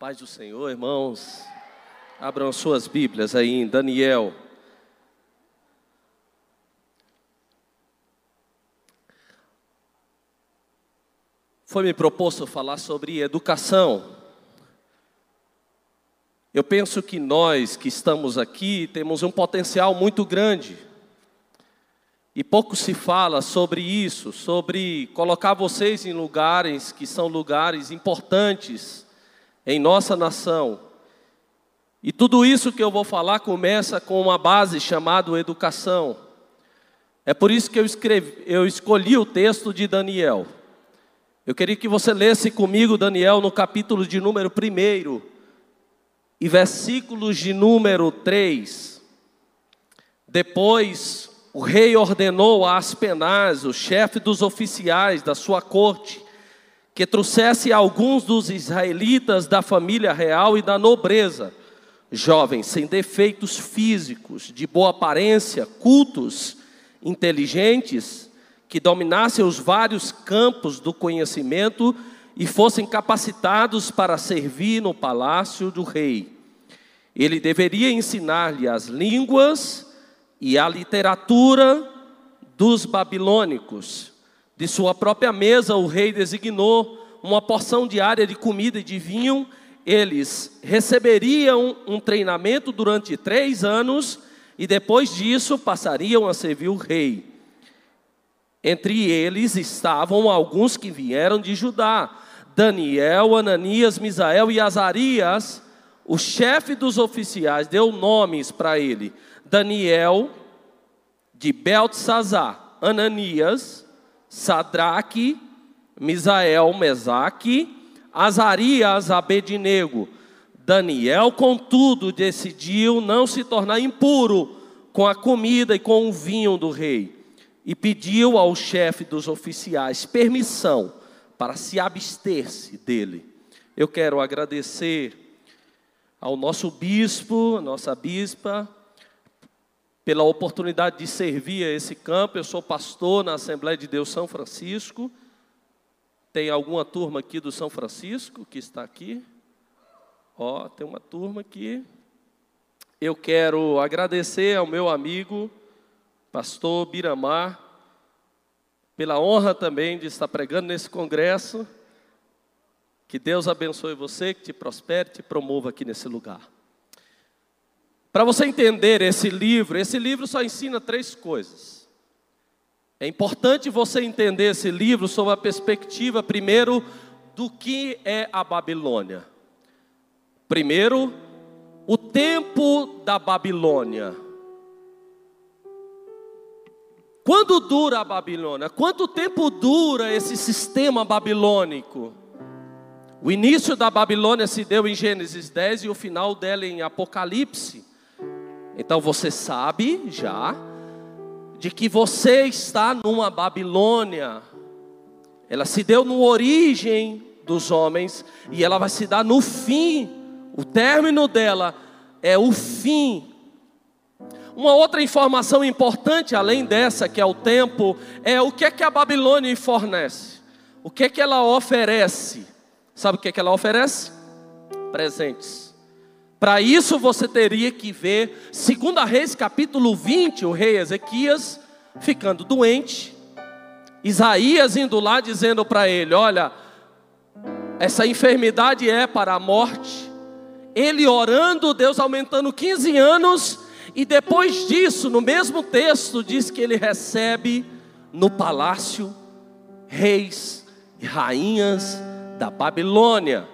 Paz do Senhor, irmãos. Abram suas Bíblias aí em Daniel. Foi me proposto falar sobre educação. Eu penso que nós que estamos aqui temos um potencial muito grande. E pouco se fala sobre isso, sobre colocar vocês em lugares que são lugares importantes em nossa nação. E tudo isso que eu vou falar começa com uma base chamada educação. É por isso que eu, escrevi, eu escolhi o texto de Daniel. Eu queria que você lesse comigo Daniel no capítulo de número 1 e versículos de número 3. Depois o rei ordenou a Aspenaz, o chefe dos oficiais da sua corte, que trouxesse alguns dos israelitas da família real e da nobreza, jovens sem defeitos físicos, de boa aparência, cultos, inteligentes, que dominassem os vários campos do conhecimento e fossem capacitados para servir no palácio do rei. Ele deveria ensinar-lhe as línguas e a literatura dos babilônicos de sua própria mesa, o rei designou uma porção diária de comida e de vinho. Eles receberiam um treinamento durante três anos e depois disso passariam a servir o rei. Entre eles estavam alguns que vieram de Judá: Daniel, Ananias, Misael e Azarias. O chefe dos oficiais deu nomes para ele: Daniel, de Beltesazar, Ananias, Sadraque, Misael, Mesaque, Azarias, Abednego. Daniel, contudo, decidiu não se tornar impuro com a comida e com o vinho do rei e pediu ao chefe dos oficiais permissão para se abster-se dele. Eu quero agradecer ao nosso bispo, nossa bispa, pela oportunidade de servir a esse campo. Eu sou pastor na Assembleia de Deus São Francisco. Tem alguma turma aqui do São Francisco que está aqui? Ó, tem uma turma aqui. Eu quero agradecer ao meu amigo, pastor Biramar, pela honra também de estar pregando nesse congresso. Que Deus abençoe você, que te prospere, te promova aqui nesse lugar. Para você entender esse livro, esse livro só ensina três coisas. É importante você entender esse livro sob a perspectiva, primeiro, do que é a Babilônia. Primeiro, o tempo da Babilônia. Quando dura a Babilônia? Quanto tempo dura esse sistema babilônico? O início da Babilônia se deu em Gênesis 10 e o final dela em Apocalipse. Então você sabe já de que você está numa Babilônia. Ela se deu no origem dos homens e ela vai se dar no fim. O término dela é o fim. Uma outra informação importante além dessa, que é o tempo, é o que é que a Babilônia fornece. O que é que ela oferece? Sabe o que é que ela oferece? Presentes. Para isso você teria que ver, segundo Reis capítulo 20, o rei Ezequias ficando doente, Isaías indo lá dizendo para ele: Olha, essa enfermidade é para a morte. Ele orando, Deus aumentando 15 anos, e depois disso, no mesmo texto, diz que ele recebe no palácio reis e rainhas da Babilônia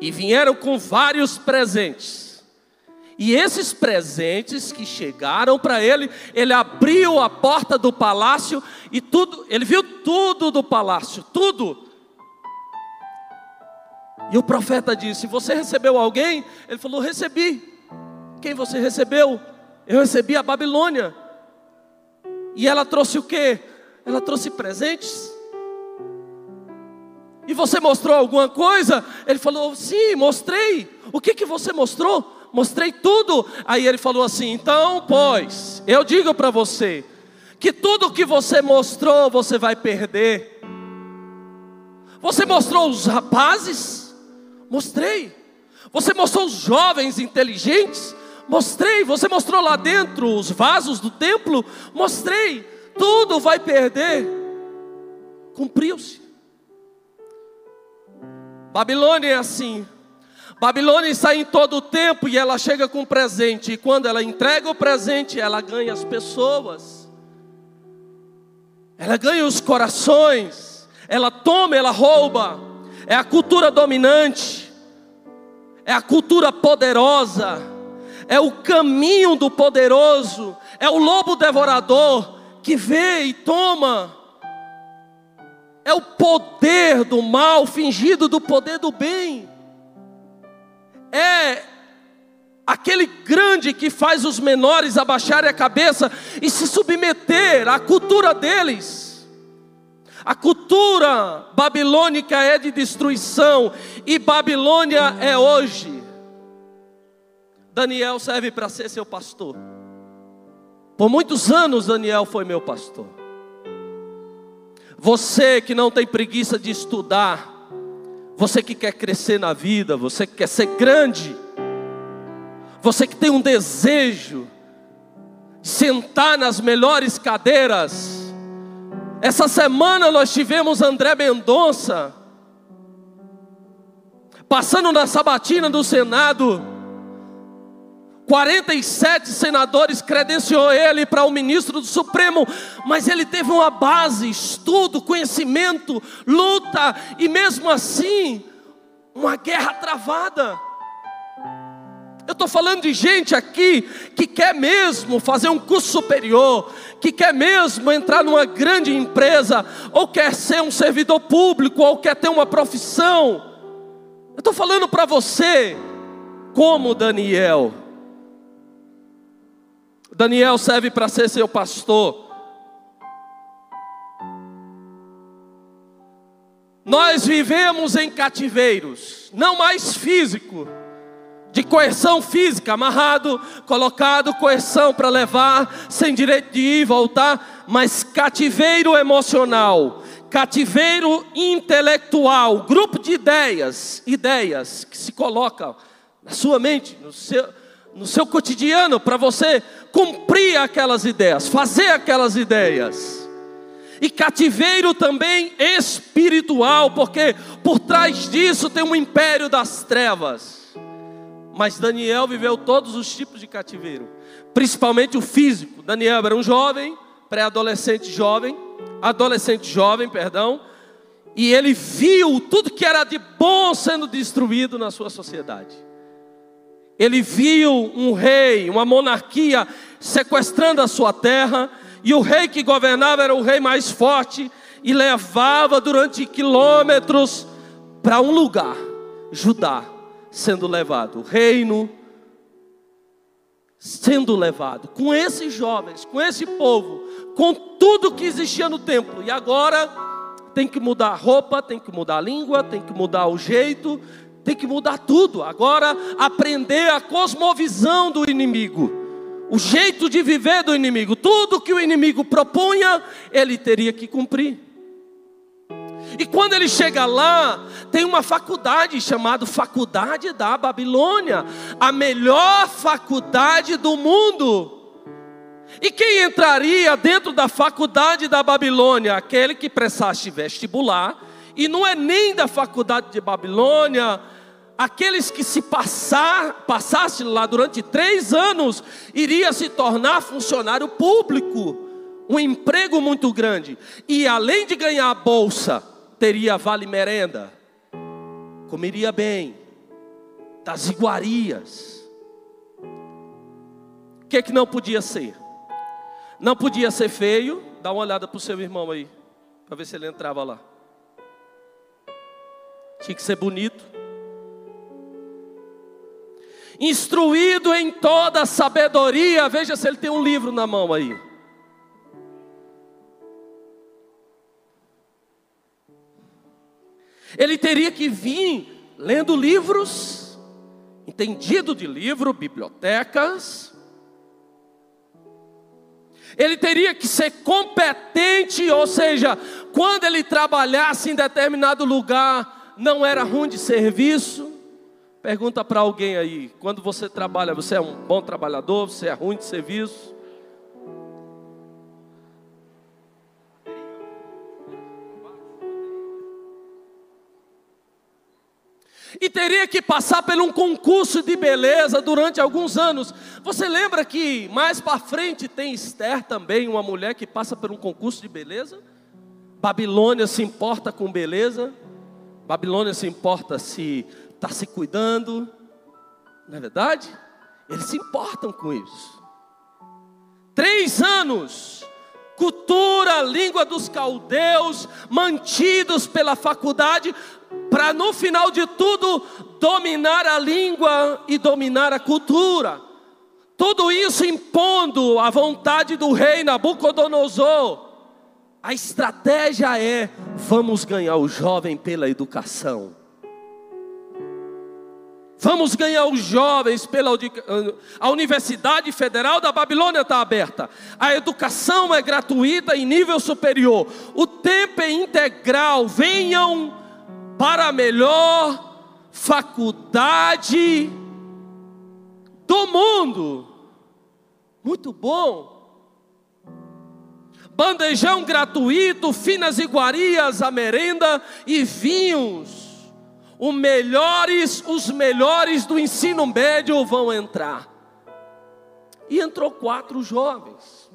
e vieram com vários presentes. E esses presentes que chegaram para ele, ele abriu a porta do palácio e tudo, ele viu tudo do palácio, tudo. E o profeta disse: Você recebeu alguém? Ele falou: Recebi. Quem você recebeu? Eu recebi a Babilônia. E ela trouxe o quê? Ela trouxe presentes. E você mostrou alguma coisa? Ele falou: Sim, mostrei. O que, que você mostrou? Mostrei tudo. Aí ele falou assim: Então, pois, eu digo para você, que tudo que você mostrou, você vai perder. Você mostrou os rapazes, Mostrei. Você mostrou os jovens inteligentes? Mostrei. Você mostrou lá dentro os vasos do templo? Mostrei. Tudo vai perder. Cumpriu-se. Babilônia é assim. Babilônia está em todo o tempo e ela chega com presente. E quando ela entrega o presente, ela ganha as pessoas. Ela ganha os corações. Ela toma, ela rouba. É a cultura dominante. É a cultura poderosa. É o caminho do poderoso. É o lobo devorador que vê e toma. É o poder do mal fingido do poder do bem é aquele grande que faz os menores abaixarem a cabeça e se submeter à cultura deles. A cultura babilônica é de destruição e Babilônia é hoje. Daniel serve para ser seu pastor. Por muitos anos, Daniel foi meu pastor. Você que não tem preguiça de estudar, você que quer crescer na vida, você que quer ser grande, você que tem um desejo de sentar nas melhores cadeiras. Essa semana nós tivemos André Mendonça passando na sabatina do Senado 47 senadores credenciou ele para o ministro do Supremo, mas ele teve uma base, estudo, conhecimento, luta e mesmo assim, uma guerra travada. Eu estou falando de gente aqui que quer mesmo fazer um curso superior, que quer mesmo entrar numa grande empresa, ou quer ser um servidor público, ou quer ter uma profissão. Eu estou falando para você, como Daniel, Daniel serve para ser seu pastor. Nós vivemos em cativeiros, não mais físico, de coerção física, amarrado, colocado coerção para levar, sem direito de ir e voltar, mas cativeiro emocional, cativeiro intelectual, grupo de ideias, ideias que se colocam na sua mente, no seu, no seu cotidiano para você cumprir aquelas ideias, fazer aquelas ideias. E cativeiro também espiritual, porque por trás disso tem um império das trevas. Mas Daniel viveu todos os tipos de cativeiro, principalmente o físico. Daniel era um jovem, pré-adolescente jovem, adolescente jovem, perdão, e ele viu tudo que era de bom sendo destruído na sua sociedade. Ele viu um rei, uma monarquia sequestrando a sua terra, e o rei que governava era o rei mais forte e levava durante quilômetros para um lugar, Judá, sendo levado, o reino sendo levado, com esses jovens, com esse povo, com tudo que existia no templo, e agora tem que mudar a roupa, tem que mudar a língua, tem que mudar o jeito, tem que mudar tudo. Agora, aprender a cosmovisão do inimigo, o jeito de viver do inimigo. Tudo que o inimigo propunha, ele teria que cumprir. E quando ele chega lá, tem uma faculdade chamada Faculdade da Babilônia, a melhor faculdade do mundo. E quem entraria dentro da faculdade da Babilônia? Aquele que prestasse vestibular, e não é nem da faculdade de Babilônia, aqueles que se passar, passasse lá durante três anos, iria se tornar funcionário público, um emprego muito grande, e além de ganhar a bolsa, teria vale merenda, comeria bem, das iguarias. O que, é que não podia ser? Não podia ser feio, dá uma olhada para o seu irmão aí, para ver se ele entrava lá. Tinha que ser bonito instruído em toda sabedoria. Veja se ele tem um livro na mão aí. Ele teria que vir lendo livros, entendido de livro, bibliotecas. Ele teria que ser competente, ou seja, quando ele trabalhasse em determinado lugar, não era ruim de serviço Pergunta para alguém aí, quando você trabalha, você é um bom trabalhador, você é ruim de serviço? e teria que passar por um concurso de beleza durante alguns anos. Você lembra que mais para frente tem Esther também, uma mulher que passa por um concurso de beleza? Babilônia se importa com beleza? Babilônia se importa se está se cuidando? Não é verdade? Eles se importam com isso. Três anos cultura, língua dos caldeus, mantidos pela faculdade, para no final de tudo dominar a língua e dominar a cultura. Tudo isso impondo a vontade do rei Nabucodonosor. A estratégia é: vamos ganhar o jovem pela educação. Vamos ganhar os jovens pela a Universidade Federal da Babilônia está aberta. A educação é gratuita em nível superior. O tempo é integral. Venham para a melhor faculdade do mundo. Muito bom. Bandejão gratuito, finas iguarias, a merenda e vinhos os melhores, os melhores do ensino médio vão entrar. E entrou quatro jovens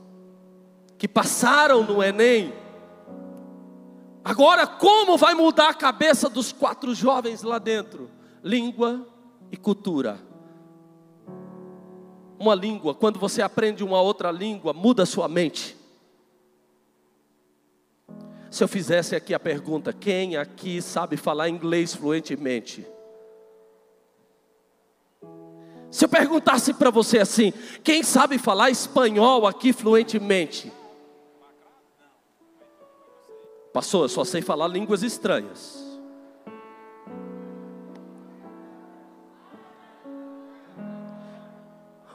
que passaram no Enem. Agora, como vai mudar a cabeça dos quatro jovens lá dentro? Língua e cultura. Uma língua, quando você aprende uma outra língua, muda a sua mente. Se eu fizesse aqui a pergunta: quem aqui sabe falar inglês fluentemente? Se eu perguntasse para você assim: quem sabe falar espanhol aqui fluentemente? Passou, eu só sei falar línguas estranhas.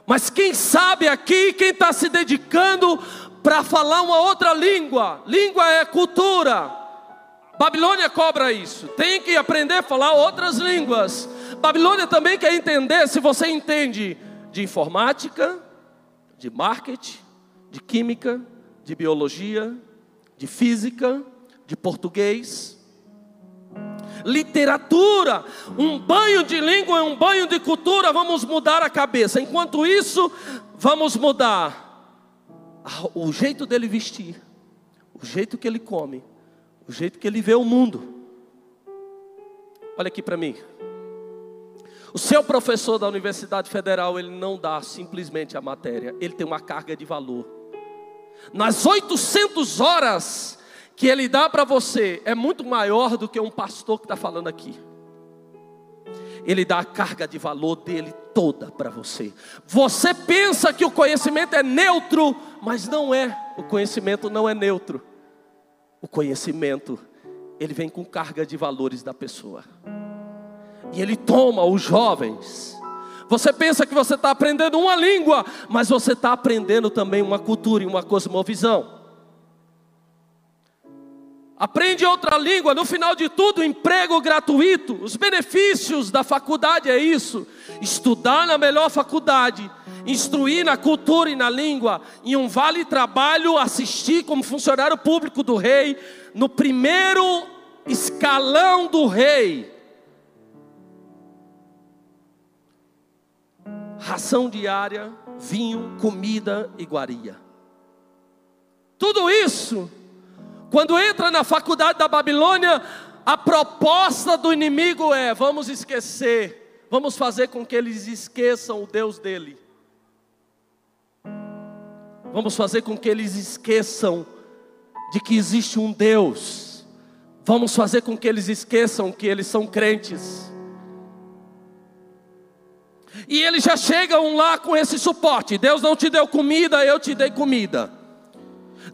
Mas quem sabe aqui, quem está se dedicando para falar uma outra língua. Língua é cultura. Babilônia cobra isso. Tem que aprender a falar outras línguas. Babilônia também quer entender se você entende de informática, de marketing, de química, de biologia, de física, de português. Literatura, um banho de língua é um banho de cultura, vamos mudar a cabeça. Enquanto isso, vamos mudar o jeito dele vestir, o jeito que ele come, o jeito que ele vê o mundo. Olha aqui para mim. O seu professor da Universidade Federal, ele não dá simplesmente a matéria, ele tem uma carga de valor. Nas 800 horas que ele dá para você, é muito maior do que um pastor que está falando aqui. Ele dá a carga de valor dele toda para você. Você pensa que o conhecimento é neutro, mas não é. O conhecimento não é neutro. O conhecimento, ele vem com carga de valores da pessoa. E ele toma os jovens. Você pensa que você está aprendendo uma língua, mas você está aprendendo também uma cultura e uma cosmovisão. Aprende outra língua, no final de tudo, emprego gratuito. Os benefícios da faculdade é isso: estudar na melhor faculdade, instruir na cultura e na língua, em um vale trabalho, assistir como funcionário público do rei, no primeiro escalão do rei. Ração diária, vinho, comida, iguaria. Tudo isso quando entra na faculdade da Babilônia, a proposta do inimigo é: vamos esquecer, vamos fazer com que eles esqueçam o Deus dele. Vamos fazer com que eles esqueçam de que existe um Deus. Vamos fazer com que eles esqueçam que eles são crentes. E eles já chegam lá com esse suporte: Deus não te deu comida, eu te dei comida.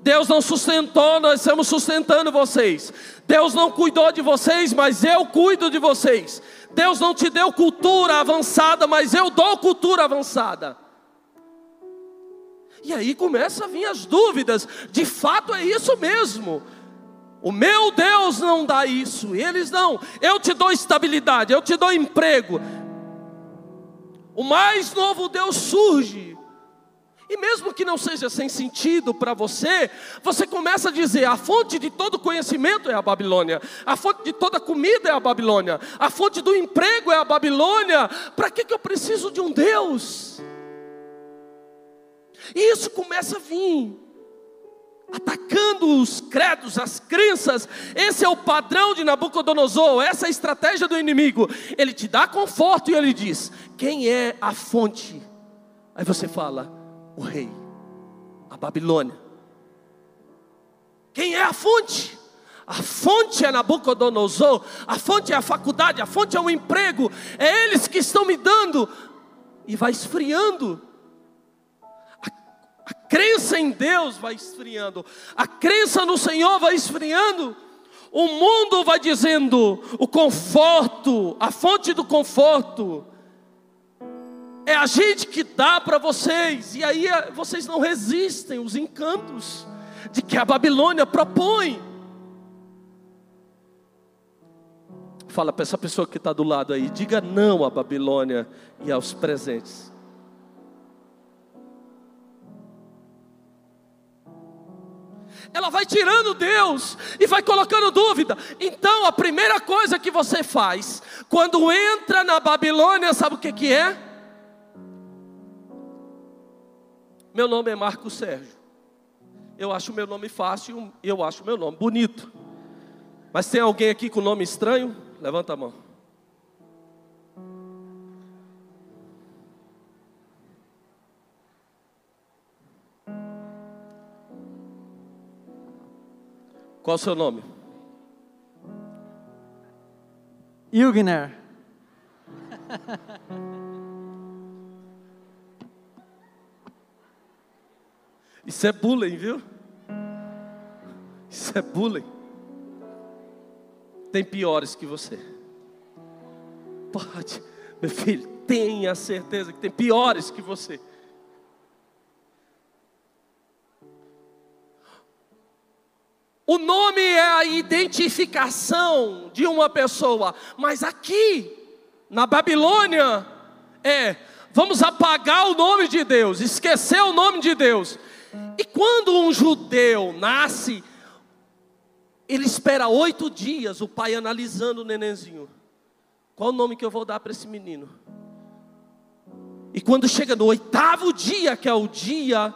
Deus não sustentou, nós estamos sustentando vocês. Deus não cuidou de vocês, mas eu cuido de vocês. Deus não te deu cultura avançada, mas eu dou cultura avançada. E aí começa a vir as dúvidas: de fato é isso mesmo. O meu Deus não dá isso, eles não. Eu te dou estabilidade, eu te dou emprego. o mais novo Deus surge. E mesmo que não seja sem sentido para você, você começa a dizer: a fonte de todo conhecimento é a Babilônia, a fonte de toda comida é a Babilônia, a fonte do emprego é a Babilônia. Para que, que eu preciso de um Deus? E isso começa a vir atacando os credos, as crenças. Esse é o padrão de Nabucodonosor, essa é a estratégia do inimigo. Ele te dá conforto e ele diz: Quem é a fonte? Aí você fala: O rei, a Babilônia. Quem é a fonte? A fonte é Nabucodonosor, a fonte é a faculdade, a fonte é o emprego, é eles que estão me dando, e vai esfriando a crença em Deus vai esfriando, a crença no Senhor vai esfriando. O mundo vai dizendo: o conforto, a fonte do conforto, é a gente que dá para vocês, e aí eh, vocês não resistem os encantos de que a Babilônia propõe. Fala para essa pessoa que está do lado aí, diga não à Babilônia e aos presentes. ela vai tirando Deus e vai colocando dúvida. Então, a primeira coisa que você faz, quando entra na Babilônia, sabe o que, que é? Meu nome é Marco Sérgio. Eu acho meu nome fácil, eu acho meu nome bonito. Mas tem alguém aqui com nome estranho? Levanta a mão. Qual o seu nome? Ilgner. Isso é bullying, viu? Isso é bullying. Tem piores que você. Pode, meu filho, tenha certeza que tem piores que você. O nome é a identificação de uma pessoa, mas aqui, na Babilônia, é vamos apagar o nome de Deus, esquecer o nome de Deus. E quando um judeu nasce, ele espera oito dias, o pai analisando o nenenzinho. Qual o nome que eu vou dar para esse menino? E quando chega no oitavo dia, que é o dia,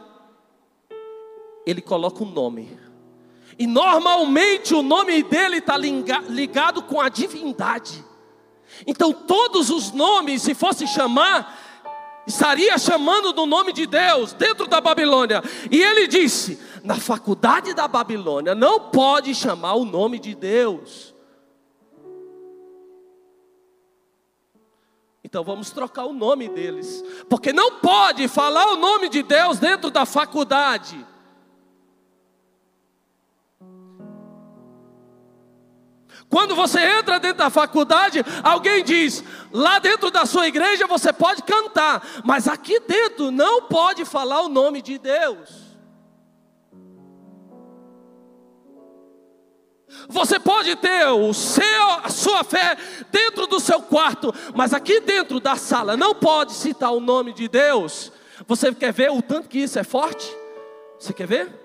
ele coloca um nome. E normalmente o nome dele está ligado com a divindade. Então todos os nomes, se fosse chamar, estaria chamando do nome de Deus dentro da Babilônia. E ele disse: na faculdade da Babilônia não pode chamar o nome de Deus. Então vamos trocar o nome deles, porque não pode falar o nome de Deus dentro da faculdade. Quando você entra dentro da faculdade, alguém diz: lá dentro da sua igreja você pode cantar, mas aqui dentro não pode falar o nome de Deus. Você pode ter o seu, a sua fé dentro do seu quarto, mas aqui dentro da sala não pode citar o nome de Deus. Você quer ver o tanto que isso é forte? Você quer ver?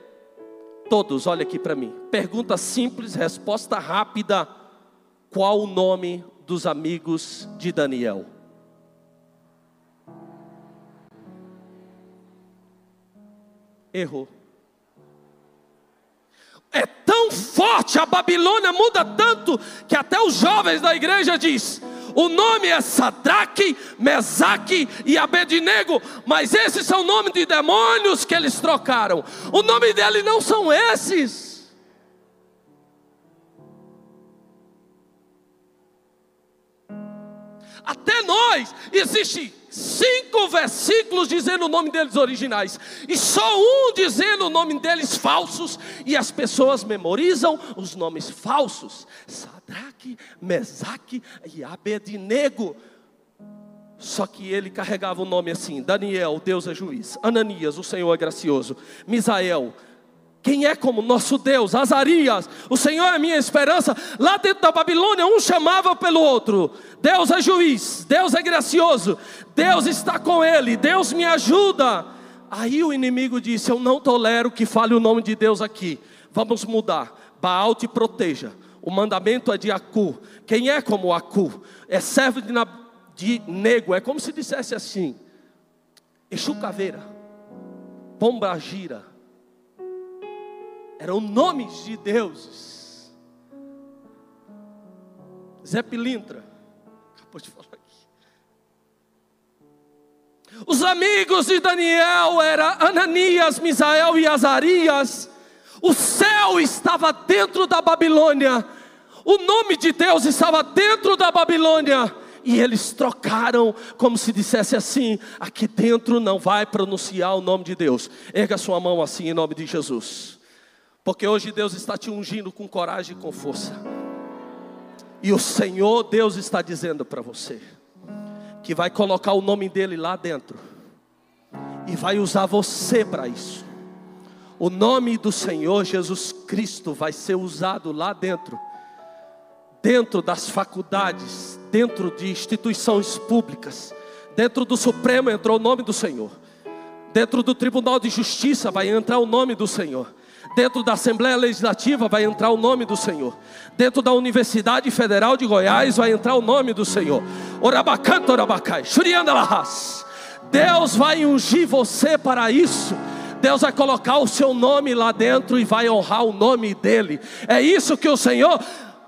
Todos, olha aqui para mim. Pergunta simples, resposta rápida. Qual o nome dos amigos de Daniel? Errou. É tão forte, a Babilônia muda tanto que até os jovens da igreja diz: o nome é Sadraque, Mesaque e Abednego, mas esses são nomes de demônios que eles trocaram. O nome dele não são esses. Até nós existe cinco versículos dizendo o nome deles originais, e só um dizendo o nome deles falsos, e as pessoas memorizam os nomes falsos: Sadraque, Mesaque e Abednego. Só que ele carregava o nome assim: Daniel, Deus é juiz, Ananias, o Senhor é gracioso, Misael, Quem é como nosso Deus? Azarias, o Senhor é minha esperança. Lá dentro da Babilônia, um chamava pelo outro: Deus é juiz, Deus é gracioso, Deus está com ele, Deus me ajuda. Aí o inimigo disse: Eu não tolero que fale o nome de Deus aqui. Vamos mudar. Baal te proteja. O mandamento é de Acu. Quem é como Acu? É servo de, de nego. É como se dissesse assim: Exu Caveira, Pomba Gira eram nomes de deuses. Zé Pilintra, acabou de falar aqui. Os amigos de Daniel eram Ananias, Misael e Azarias. O céu estava dentro da Babilônia. O nome de Deus estava dentro da Babilônia. E eles trocaram, como se dissesse assim: aqui dentro não vai pronunciar o nome de Deus. Erga sua mão assim em nome de Jesus. Porque hoje Deus está te ungindo com coragem e com força. E o Senhor Deus está dizendo para você que vai colocar o nome dele lá dentro e vai usar você para isso. O nome do Senhor Jesus Cristo vai ser usado lá dentro, dentro das faculdades, dentro de instituições públicas, dentro do Supremo entrou o nome do Senhor, dentro do Tribunal de Justiça vai entrar o nome do Senhor. Dentro da Assembleia Legislativa vai entrar o nome do Senhor. Dentro da Universidade Federal de Goiás vai entrar o nome do Senhor. Orabacanto, orabacai, Shurianda Lahas. Deus vai ungir você para isso. Deus vai colocar o seu nome lá dentro e vai honrar o nome dele. É isso que o Senhor.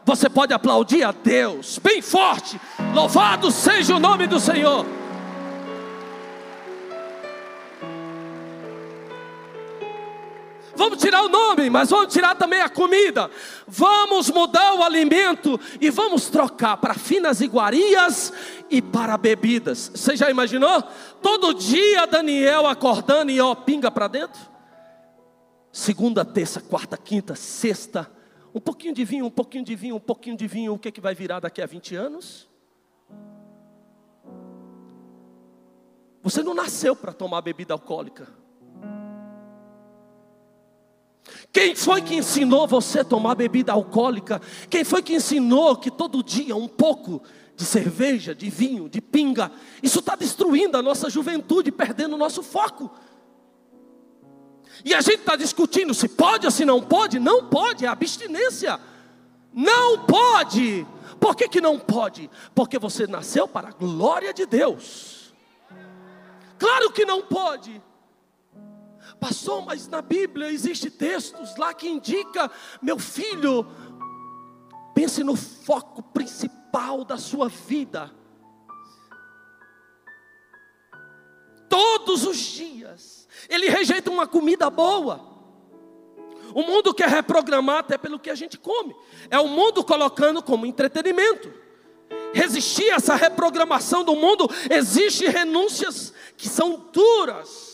Você pode aplaudir a Deus bem forte. Louvado seja o nome do Senhor. Vamos tirar o nome, mas vamos tirar também a comida. Vamos mudar o alimento e vamos trocar para finas iguarias e para bebidas. Você já imaginou? Todo dia Daniel acordando e ó, pinga para dentro. Segunda, terça, quarta, quinta, sexta. Um pouquinho de vinho, um pouquinho de vinho, um pouquinho de vinho. O que, é que vai virar daqui a 20 anos? Você não nasceu para tomar bebida alcoólica. Quem foi que ensinou você a tomar bebida alcoólica? Quem foi que ensinou que todo dia um pouco de cerveja, de vinho, de pinga, isso está destruindo a nossa juventude, perdendo o nosso foco. E a gente está discutindo se pode ou se não pode. Não pode, é abstinência. Não pode. Por que, que não pode? Porque você nasceu para a glória de Deus. Claro que não pode. Passou, mas na Bíblia existe textos lá que indica, meu filho, pense no foco principal da sua vida. Todos os dias, ele rejeita uma comida boa. O mundo quer reprogramar até pelo que a gente come. É o mundo colocando como entretenimento. Resistir a essa reprogramação do mundo, existe renúncias que são duras.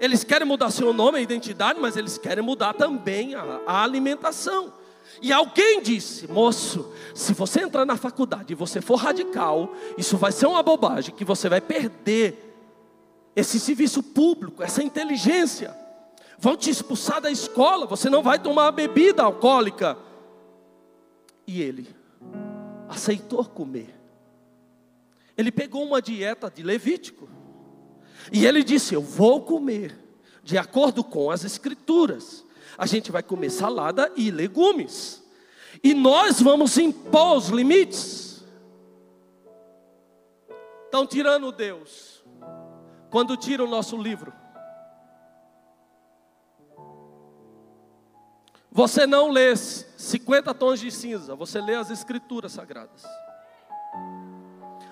Eles querem mudar seu nome, a identidade, mas eles querem mudar também a, a alimentação. E alguém disse, moço, se você entrar na faculdade e você for radical, isso vai ser uma bobagem, que você vai perder esse serviço público, essa inteligência. Vão te expulsar da escola, você não vai tomar bebida alcoólica. E ele aceitou comer. Ele pegou uma dieta de Levítico. E ele disse: Eu vou comer, de acordo com as Escrituras. A gente vai comer salada e legumes. E nós vamos impor os limites. Estão tirando Deus. Quando tira o nosso livro. Você não lê 50 tons de cinza, você lê as escrituras sagradas.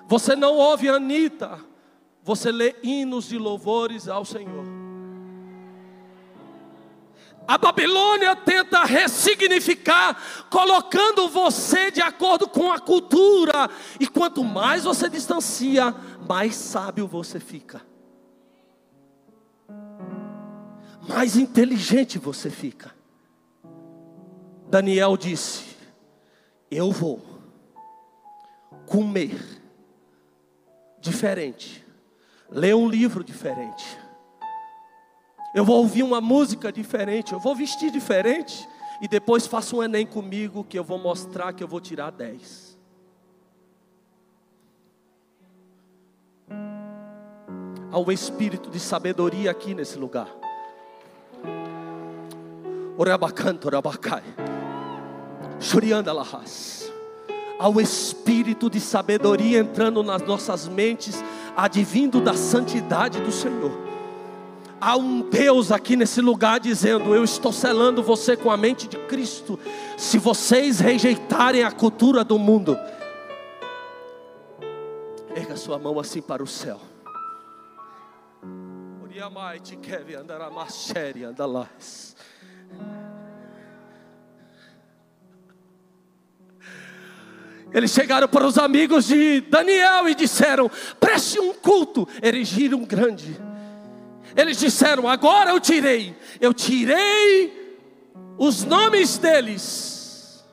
Você não ouve Anitta você lê hinos de louvores ao Senhor. A Babilônia tenta ressignificar, colocando você de acordo com a cultura, e quanto mais você distancia, mais sábio você fica, mais inteligente você fica. Daniel disse: Eu vou comer diferente ler um livro diferente. Eu vou ouvir uma música diferente, eu vou vestir diferente. E depois faça um Enem comigo que eu vou mostrar que eu vou tirar 10. Há um espírito de sabedoria aqui nesse lugar. Orabacanto, orabacai. Shurianda. Há um espírito de sabedoria entrando nas nossas mentes, advindo da santidade do Senhor há um Deus aqui nesse lugar dizendo: Eu estou selando você com a mente de Cristo. Se vocês rejeitarem a cultura do mundo, erga sua mão assim para o céu. Eles chegaram para os amigos de Daniel e disseram: preste um culto. Erigiram um grande. Eles disseram: Agora eu tirei, eu tirei os nomes deles,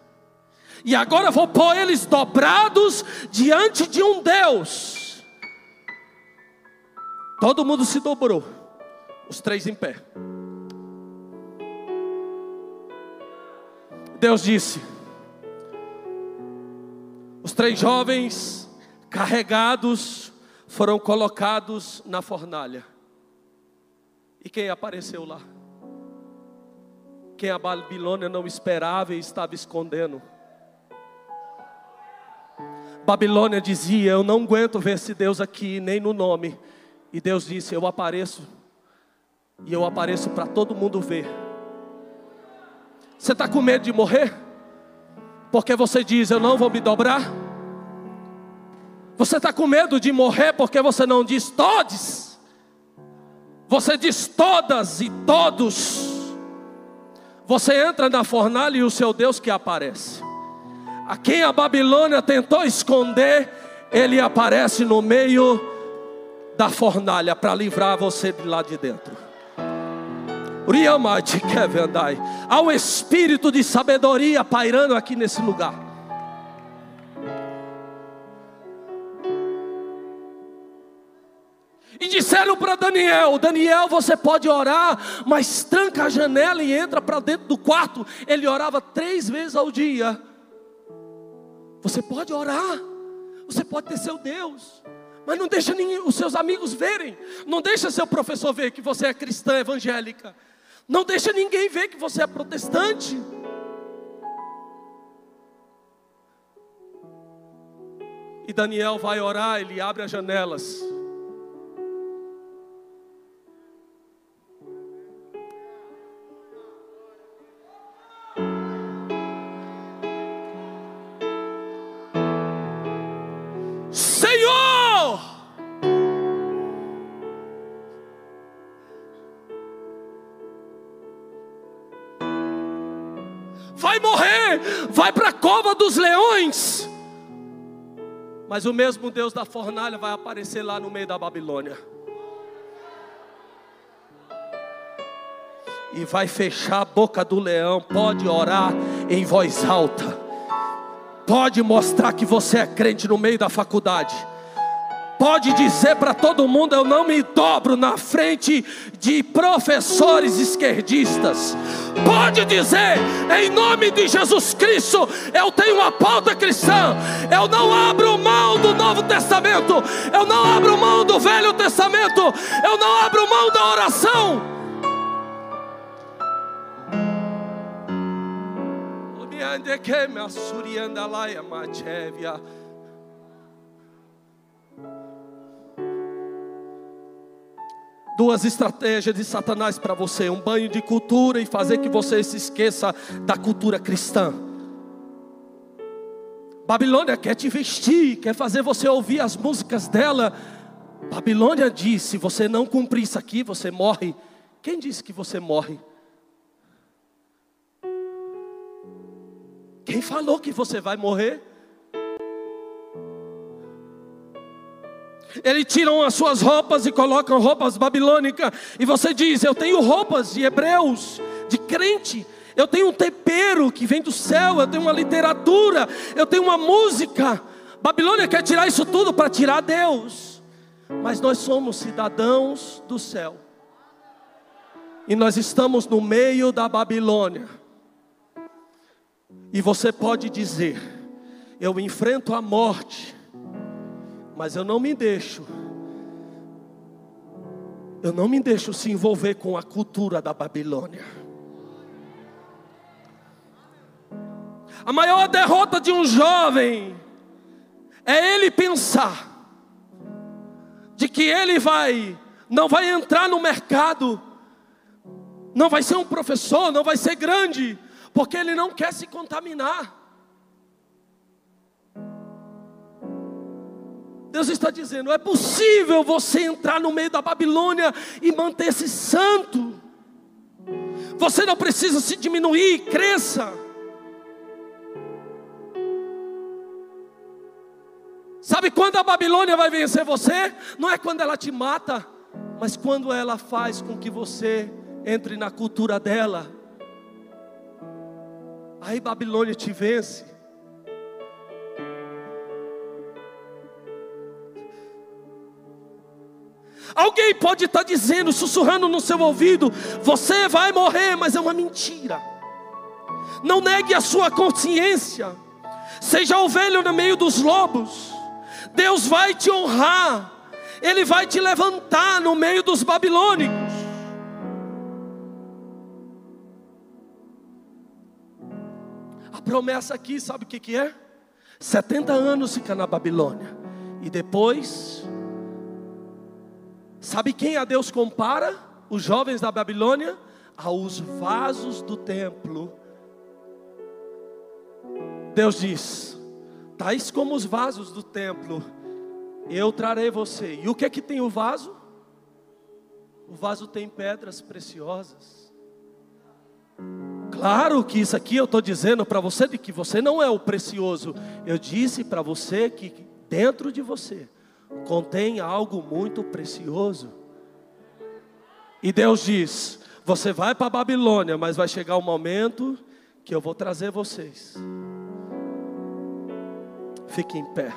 e agora vou pôr eles dobrados diante de um Deus. Todo mundo se dobrou, os três em pé. Deus disse: três jovens carregados foram colocados na fornalha. E quem apareceu lá? Quem a Babilônia não esperava e estava escondendo. Babilônia dizia: Eu não aguento ver esse Deus aqui, nem no nome. E Deus disse: Eu apareço, e eu apareço para todo mundo ver. Você está com medo de morrer? Porque você diz: Eu não vou me dobrar? Você está com medo de morrer porque você não diz todes? Você diz todas e todos. Você entra na fornalha e o seu Deus que aparece. A quem a Babilônia tentou esconder, ele aparece no meio da fornalha para livrar você de lá de dentro. Um espírito de sabedoria pairando aqui nesse lugar. E disseram para Daniel: Daniel, você pode orar, mas tranca a janela e entra para dentro do quarto. Ele orava três vezes ao dia. Você pode orar, você pode ter seu Deus, mas não deixa os seus amigos verem. Não deixa seu professor ver que você é cristã evangélica. Não deixa ninguém ver que você é protestante. E Daniel vai orar, ele abre as janelas. Vai para a cova dos leões. Mas o mesmo Deus da fornalha vai aparecer lá no meio da Babilônia. E vai fechar a boca do leão. Pode orar em voz alta. Pode mostrar que você é crente no meio da faculdade pode dizer para todo mundo: eu não me dobro na frente de professores esquerdistas. Pode dizer, em nome de Jesus Cristo, eu tenho uma pauta cristã. Eu não abro mão do Novo Testamento, eu não abro mão do Velho Testamento, eu não abro mão da oração. me duas estratégias de Satanás para você: um banho de cultura e fazer que você se esqueça da cultura cristã. Babilônia quer te vestir, quer fazer você ouvir as músicas dela. Babilônia diz: se você não cumprir isso aqui, você morre. Quem disse que você morre? Quem falou que você vai morrer? Eles tiram as suas roupas e colocam roupas babilônicas. E você diz: Eu tenho roupas de hebreus, de crente. Eu tenho um tempero que vem do céu. Eu tenho uma literatura. Eu tenho uma música. Babilônia quer tirar isso tudo para tirar Deus. Mas nós somos cidadãos do céu. e nós estamos no meio da Babilônia. E você pode dizer: Eu enfrento a morte, mas eu não me deixo. Eu não me deixo se envolver com a cultura da Babilônia. A maior derrota de um jovem é ele pensar de que ele vai não vai entrar no mercado, não vai ser um professor, não vai ser grande, porque ele não quer se contaminar. Deus está dizendo: é possível você entrar no meio da Babilônia e manter-se santo. Você não precisa se diminuir, cresça. Sabe quando a Babilônia vai vencer você? Não é quando ela te mata, mas quando ela faz com que você entre na cultura dela. Aí Babilônia te vence. Alguém pode estar dizendo, sussurrando no seu ouvido: você vai morrer, mas é uma mentira. Não negue a sua consciência. Seja ovelha no meio dos lobos. Deus vai te honrar. Ele vai te levantar no meio dos babilônicos. A promessa aqui, sabe o que, que é? 70 anos fica na Babilônia. E depois Sabe quem a Deus compara? Os jovens da Babilônia? Aos vasos do templo. Deus diz: tais como os vasos do templo, eu trarei você. E o que é que tem o vaso? O vaso tem pedras preciosas. Claro que isso aqui eu estou dizendo para você de que você não é o precioso. Eu disse para você que dentro de você contém algo muito precioso. E Deus diz: Você vai para a Babilônia, mas vai chegar o um momento que eu vou trazer vocês. Fique em pé.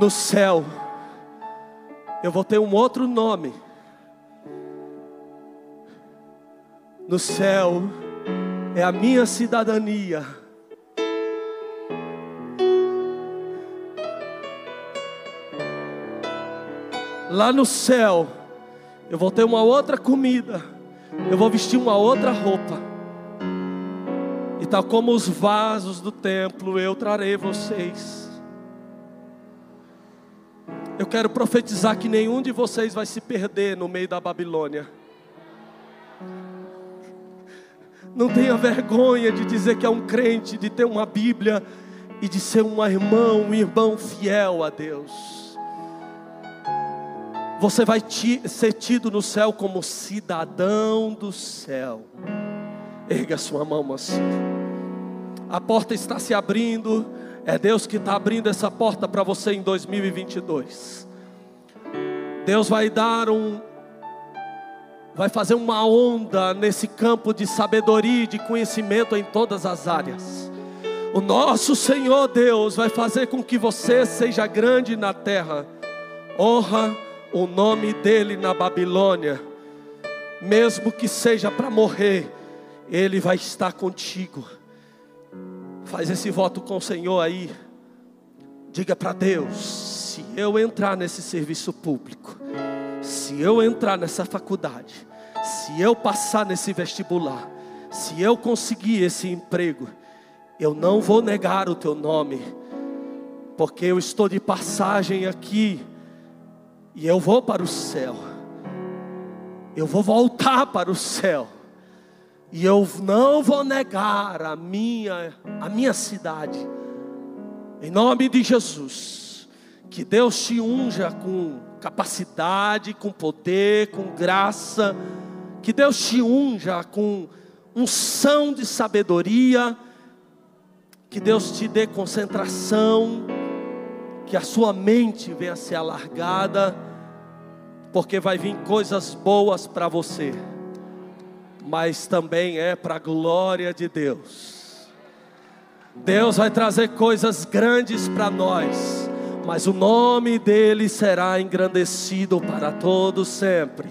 No céu, eu vou ter um outro nome. No céu, é a minha cidadania lá no céu, eu vou ter uma outra comida, eu vou vestir uma outra roupa, e tal como os vasos do templo, eu trarei vocês. Eu quero profetizar que nenhum de vocês vai se perder no meio da Babilônia. Não tenha vergonha de dizer que é um crente, de ter uma Bíblia e de ser um irmão, um irmão fiel a Deus. Você vai ser tido no céu como cidadão do céu. Erga sua mão assim. A porta está se abrindo. É Deus que está abrindo essa porta para você em 2022. Deus vai dar um, vai fazer uma onda nesse campo de sabedoria e de conhecimento em todas as áreas. O nosso Senhor Deus vai fazer com que você seja grande na terra. Honra o nome dele na Babilônia, mesmo que seja para morrer, ele vai estar contigo. Faz esse voto com o Senhor aí. Diga para Deus: se eu entrar nesse serviço público, se eu entrar nessa faculdade, se eu passar nesse vestibular, se eu conseguir esse emprego, eu não vou negar o teu nome, porque eu estou de passagem aqui e eu vou para o céu. Eu vou voltar para o céu. E eu não vou negar a minha, a minha cidade. Em nome de Jesus. Que Deus te unja com capacidade, com poder, com graça. Que Deus te unja com unção de sabedoria. Que Deus te dê concentração. Que a sua mente venha a ser alargada porque vai vir coisas boas para você, mas também é para a glória de Deus. Deus vai trazer coisas grandes para nós, mas o nome dele será engrandecido para todos sempre.